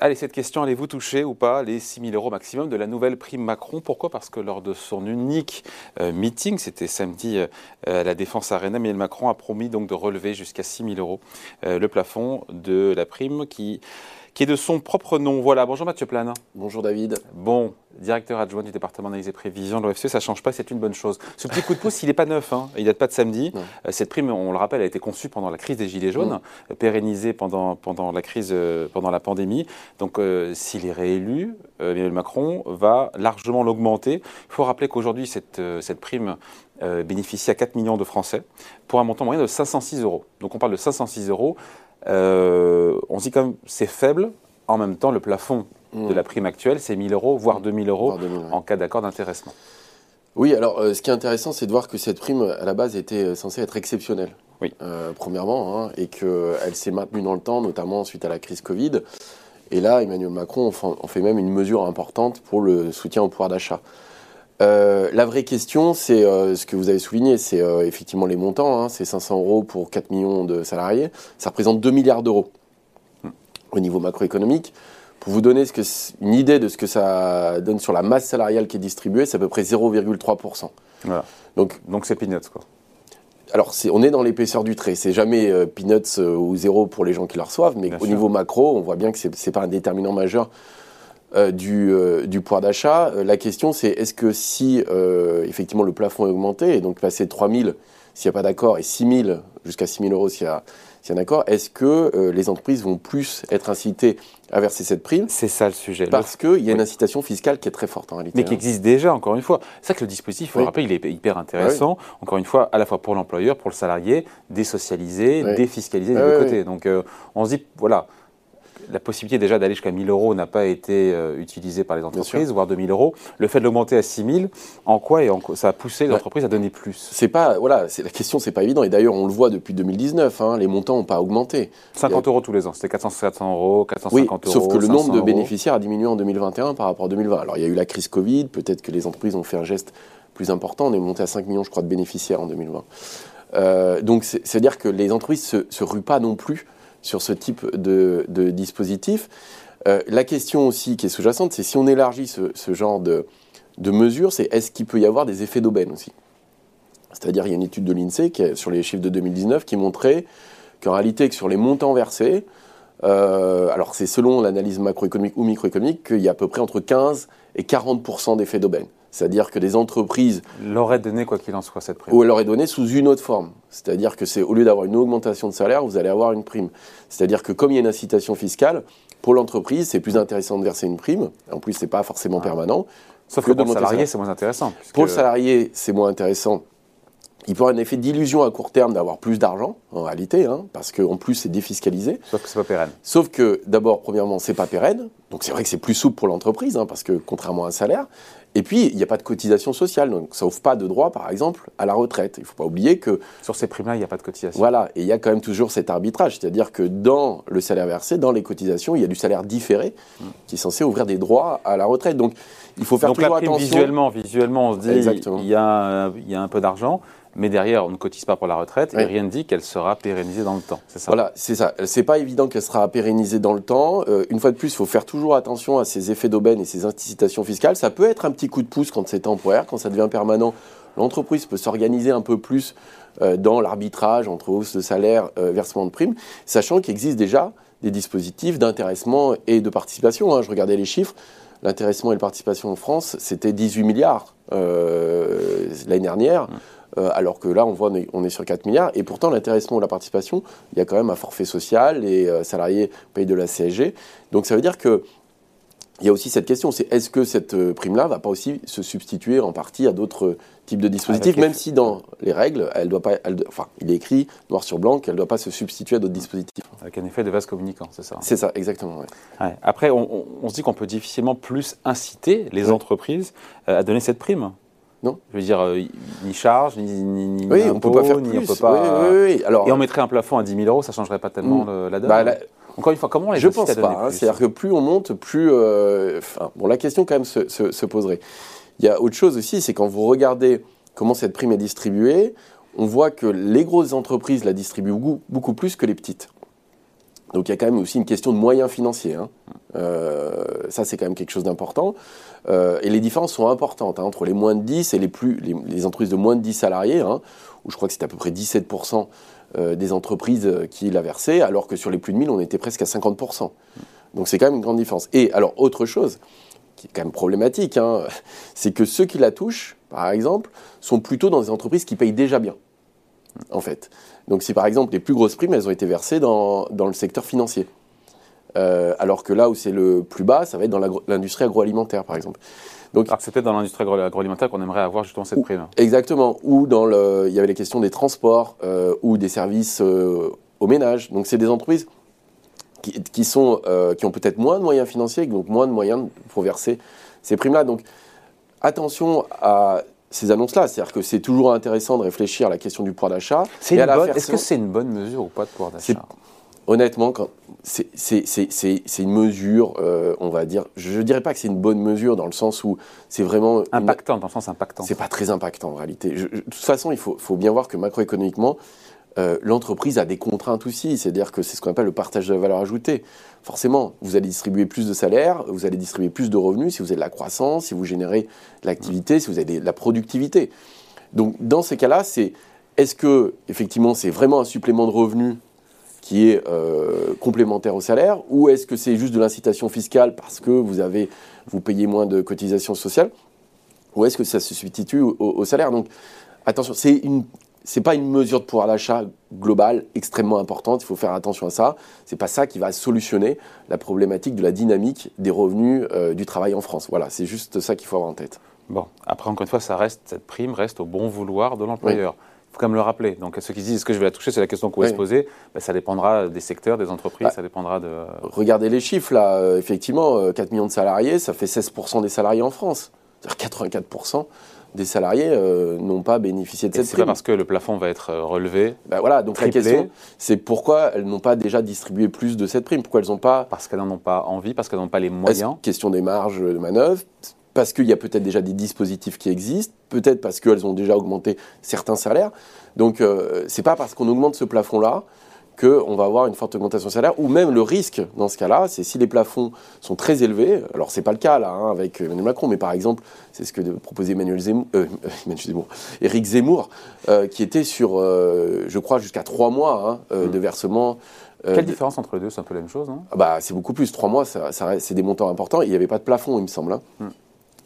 Allez, cette question, allez-vous toucher ou pas les 6 000 euros maximum de la nouvelle prime Macron? Pourquoi? Parce que lors de son unique euh, meeting, c'était samedi euh, à la Défense Arena, Emmanuel Macron a promis donc de relever jusqu'à 6 000 euros euh, le plafond de la prime qui qui est de son propre nom. Voilà, bonjour Mathieu Plane. Bonjour David. Bon, directeur adjoint du département d'analyse et prévision de l'OFCE, ça ne change pas, c'est une bonne chose. Ce petit coup de pouce, il n'est pas neuf, hein. il date pas de samedi. Euh, cette prime, on le rappelle, a été conçue pendant la crise des Gilets jaunes, euh, pérennisée pendant, pendant la crise, euh, pendant la pandémie. Donc s'il est réélu, Emmanuel Macron va largement l'augmenter. Il faut rappeler qu'aujourd'hui, cette, cette prime bénéficie à 4 millions de Français pour un montant moyen de 506 euros. Donc on parle de 506 euros. Euh, on se dit quand même c'est faible. En même temps, le plafond de la prime actuelle, c'est 1000 euros, voire 2000 euros en cas d'accord d'intéressement. Oui, alors euh, ce qui est intéressant, c'est de voir que cette prime, à la base, était euh, censée être exceptionnelle. Oui. premièrement, hein, et qu'elle s'est maintenue dans le temps, notamment suite à la crise Covid. Et là, Emmanuel Macron en fait même une mesure importante pour le soutien au pouvoir d'achat. Euh, la vraie question, c'est euh, ce que vous avez souligné, c'est euh, effectivement les montants. Hein, c'est 500 euros pour 4 millions de salariés. Ça représente 2 milliards d'euros hmm. au niveau macroéconomique. Pour vous donner ce que, une idée de ce que ça donne sur la masse salariale qui est distribuée, c'est à peu près 0,3%. Voilà. Donc, donc c'est peanuts, quoi. Alors, on est dans l'épaisseur du trait. C'est jamais peanuts ou zéro pour les gens qui la reçoivent, mais au niveau macro, on voit bien que ce n'est pas un déterminant majeur euh, du, euh, du, pouvoir d'achat. Euh, la question, c'est est-ce que si effectivement le plafond est augmenté, et donc passer de 3 000 s'il n'y a pas d'accord, et 6 000 jusqu'à 6 000 euros s'il y a, y a un accord, est-ce que les entreprises vont plus être incitées à verser cette prime C'est ça le sujet. Parce qu'il y a une incitation fiscale qui est très forte en réalité. Mais qui hein. existe déjà, encore une fois. C'est ça que le dispositif, il faut le rappeler, il est hyper intéressant. Encore une fois, à la fois pour l'employeur, pour le salarié, désocialiser, défiscaliser des deux côtés. Donc on se dit, voilà, la possibilité déjà d'aller jusqu'à 1000 euros n'a pas été euh, utilisée par les entreprises, voire 2000 euros. Le fait de l'augmenter à 6000, en quoi et en ça a poussé les entreprises à donner plus? C'est pas, voilà, la question, c'est pas évident. Et d'ailleurs, on le voit depuis 2019, hein, les montants n'ont pas augmenté. 50 euros tous les ans, c'était 400, 400 euros, 450 oui, Sauf que le nombre de bénéficiaires a diminué en 2021 par rapport à 2020. Alors il y a eu la crise Covid, peut-être que les entreprises ont fait un geste plus important. On est monté à 5 millions, je crois, de bénéficiaires en 2020. Euh, donc c'est-à-dire que les entreprises se, se ruent pas non plus sur ce type de, dispositif. Euh, la question aussi qui est sous-jacente, c'est si on élargit ce, genre de, mesures, c'est est-ce qu'il peut y avoir des effets d'aubaine aussi? C'est-à-dire, il y a une étude de l'INSEE sur les chiffres de 2019 qui montrait qu'en réalité, sur les montants versés, euh, alors c'est selon l'analyse macroéconomique ou microéconomique, qu'il y a à peu près entre 15 et 40% d'effets d'aubaine. C'est-à-dire que des entreprises. L'auraient donné quoi qu'il en soit cette prime. Ou elle l'aurait donné sous une autre forme. C'est-à-dire que c'est au lieu d'avoir une augmentation de salaire, vous allez avoir une prime. C'est-à-dire que comme il y a une incitation fiscale, pour l'entreprise, c'est plus intéressant de verser une prime. En plus, c'est pas forcément permanent. Sauf que, pour le salarié, c'est moins intéressant. Pour le salarié, c'est moins intéressant il peut avoir un effet d'illusion à court terme d'avoir plus d'argent, en réalité, hein, parce qu'en plus c'est défiscalisé. Sauf que c'est pas pérenne. Sauf que d'abord, premièrement, c'est pas pérenne, donc c'est vrai que c'est plus souple pour l'entreprise, hein, parce que contrairement à un salaire. Et puis, il n'y a pas de cotisation sociale, donc ça offre pas de droit, par exemple, à la retraite. Il ne faut pas oublier que... Sur ces primes-là, il n'y a pas de cotisation. Voilà, et il y a quand même toujours cet arbitrage, c'est-à-dire que dans le salaire versé, dans les cotisations, il y a du salaire différé qui est censé ouvrir des droits à la retraite. Donc, il faut faire toujours attention. Visuellement, visuellement, on se dit, il y, a, il y a un peu d'argent, mais derrière, on ne cotise pas pour la retraite et rien ne dit qu'elle sera pérennisée dans le temps. C'est ça Voilà, c'est ça. C'est pas évident qu'elle sera pérennisée dans le temps. Euh, une fois de plus, il faut faire toujours attention à ces effets d'aubaine et ces incitations fiscales. Ça peut être un petit coup de pouce quand c'est temporaire, quand ça devient permanent. L'entreprise peut s'organiser un peu plus euh, dans l'arbitrage entre hausse de salaire, euh, versement de primes, sachant qu'il existe déjà des dispositifs d'intéressement et de participation. Hein. Je regardais les chiffres. L'intéressement et la participation en France, c'était 18 milliards l'année dernière. Euh, alors que là, on voit, on est, sur 4 milliards. Et pourtant, l'intéressement ou la participation, il y a quand même un forfait social, les euh, salariés payent de la CSG. Donc ça veut dire que il y a aussi cette question, c'est est-ce que cette euh, prime-là va pas aussi se substituer en partie à d'autres types de dispositifs, même si dans les règles, elle doit pas, enfin, il est écrit noir sur blanc qu'elle ne doit pas se substituer à d'autres dispositifs. Avec un effet de vase communicant, c'est ça hein C'est ça, exactement. Après, on, se dit qu'on peut difficilement plus inciter les entreprises à donner cette prime. Non. Je veux dire, euh, ni charge, ni, ni, oui, on peut pas faire plus. On peut pas, oui, oui, Alors, et on mettrait un plafond à 10 000 euros, ça changerait pas tellement mm. la donne. Bah, Encore une fois, comment les Je pense pas. Hein. C'est-à-dire que plus on monte, plus. Euh, bon, la question quand même se, se, poserait. Il y a autre chose aussi, c'est quand vous regardez comment cette prime est distribuée, on voit que les grosses entreprises la distribuent beaucoup, beaucoup plus que les petites. Donc il y a quand même aussi une question de moyens financiers. Hein. Euh, ça, c'est quand même quelque chose d'important. Euh, et les différences sont importantes hein, entre les moins de 10 et les, plus, les, entreprises de moins de 10 salariés, hein, où je crois que c'est à peu près 17% euh, des entreprises qui l'a versé, alors que sur les plus de 1000, on était presque à 50%. Donc c'est quand même une grande différence. Et alors, autre chose, qui est quand même problématique, c'est que ceux qui la touchent, par exemple, sont plutôt dans des entreprises qui payent déjà bien, en fait. Donc si par exemple les plus grosses primes, elles ont été versées dans le secteur financier. Euh, alors que là où c'est le plus bas, ça va être dans l'industrie agroalimentaire, par exemple. Donc, c'est peut-être dans l'industrie agroalimentaire qu'on aimerait avoir justement cette prime. Exactement. Ou dans le, il y avait les questions des transports euh, ou des services euh, au ménage. Donc c'est des entreprises qui, sont, qui ont peut-être moins de moyens financiers, donc moins de moyens pour verser ces primes-là. Donc attention à ces annonces-là. C'est-à-dire que c'est toujours intéressant de réfléchir à la question du pouvoir d'achat. Est-ce que c'est une bonne mesure ou pas de pouvoir d'achat? Honnêtement, c'est une mesure, euh, on va dire, je ne dirais pas que c'est une bonne mesure dans le sens où c'est vraiment... Impactant, dans le sens impactant. C'est pas très impactant en réalité. de toute façon, il faut, faut, bien voir que macroéconomiquement, euh, l'entreprise a des contraintes aussi. C'est-à-dire que c'est ce qu'on appelle le partage de la valeur ajoutée. Forcément, vous allez distribuer plus de salaires, vous allez distribuer plus de revenus si vous avez de la croissance, si vous générez de l'activité, si vous avez de la productivité. Donc, dans ces cas-là, c'est est-ce que effectivement c'est vraiment un supplément de revenus qui est euh, complémentaire au salaire, ou est-ce que c'est juste de l'incitation fiscale parce que vous avez vous payez moins de cotisations sociales, ou est-ce que ça se substitue au salaire? Donc attention, c'est une c'est pas une mesure de pouvoir d'achat globale extrêmement importante. Il faut faire attention à ça. C'est pas ça qui va solutionner la problématique de la dynamique des revenus euh, du travail en France. Voilà, c'est juste ça qu'il faut avoir en tête. Bon, après encore une fois, ça reste cette prime reste au bon vouloir de l'employeur. Faut quand même le rappeler. Donc ceux qui disent est-ce que je vais la toucher, c'est la question qu'on va se poser. Ben, ça dépendra des secteurs, des entreprises, ah. ça dépendra de. Regardez les chiffres là. Euh, effectivement, 4 euh, millions de salariés, ça fait 16% des salariés en France. C'est-à-dire 84% des salariés euh, n'ont pas bénéficié de cette prime. C'est pas parce que le plafond va être relevé. Ben voilà, donc la question, c'est pourquoi elles n'ont pas déjà distribué plus de cette prime? Pourquoi elles n'ont pas Parce qu'elles n'en ont pas envie, parce qu'elles n'ont pas les moyens. Question des marges de manœuvre, parce qu'il y a peut-être déjà des dispositifs qui existent, peut-être parce qu'elles ont déjà augmenté certains salaires. Donc euh, c'est pas parce qu'on augmente ce plafond-là qu'on va avoir une forte augmentation de salaire, ou même le risque dans ce cas-là, c'est si les plafonds sont très élevés, alors c'est pas le cas là hein, avec Emmanuel Macron, mais par exemple, c'est ce que proposait Emmanuel Zemmour, euh, Zemmour Éric Zemmour, euh, qui était sur, euh, je crois, jusqu'à trois mois hein, mmh. de versement. Quelle différence entre les deux? C'est un peu la même chose, non? Ah bah, C'est beaucoup plus. Trois mois, ça, c'est des montants importants. Il n'y avait pas de plafond, il me semble. Hein. Mmh.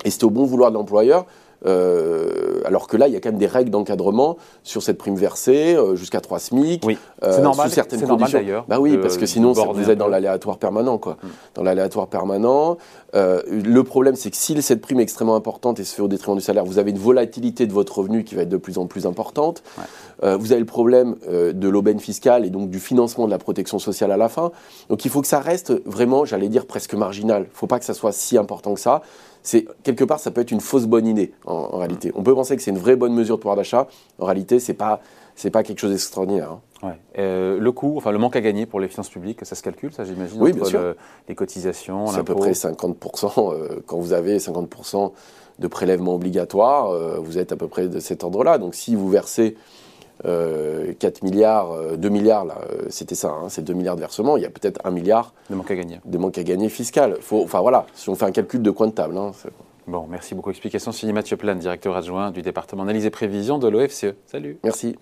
Et c'était au bon vouloir de l'employeur. Euh, alors que là, il y a quand même des règles d'encadrement sur cette prime versée euh, jusqu'à 3 SMIC. Oui. Euh, c'est normal, sous certaines conditions. d'ailleurs. Bah oui, parce que sinon, vous êtes dans l'aléatoire permanent. Quoi. Mm. Dans l'aléatoire permanent. le problème, c'est que si cette prime est extrêmement importante et se fait au détriment du salaire, vous avez une volatilité de votre revenu qui va être de plus en plus importante. vous avez le problème de l'aubaine fiscale et donc du financement de la protection sociale à la fin. Donc il faut que ça reste vraiment, j'allais dire, presque marginal. Il ne faut pas que ça soit si important que ça c'est quelque part ça peut être une fausse bonne idée en, réalité. On peut penser que c'est une vraie bonne mesure de pouvoir d'achat. En réalité, c'est pas c'est pas quelque chose d'extraordinaire. Hein. Euh, le coût, enfin le manque à gagner pour les finances publiques, ça se calcule, ça j'imagine Oui, bien sûr. les cotisations, C'est à peu près 50%. Euh, quand vous avez 50% de prélèvements obligatoires, euh, vous êtes à peu près de cet ordre-là. Donc si vous versez 4 euh, milliards, 2 euh, milliards, là, euh, c'était ça, hein, c'est 2 milliards de versements, il y a peut-être 1 milliard de manque à gagner. De manque à gagner fiscal. Faut, enfin voilà, si on fait un calcul de coin de table. Hein, bon, merci beaucoup. Explication signé Mathieu Plane, directeur adjoint du département analyse et prévision de l'OFCE. Salut. Merci.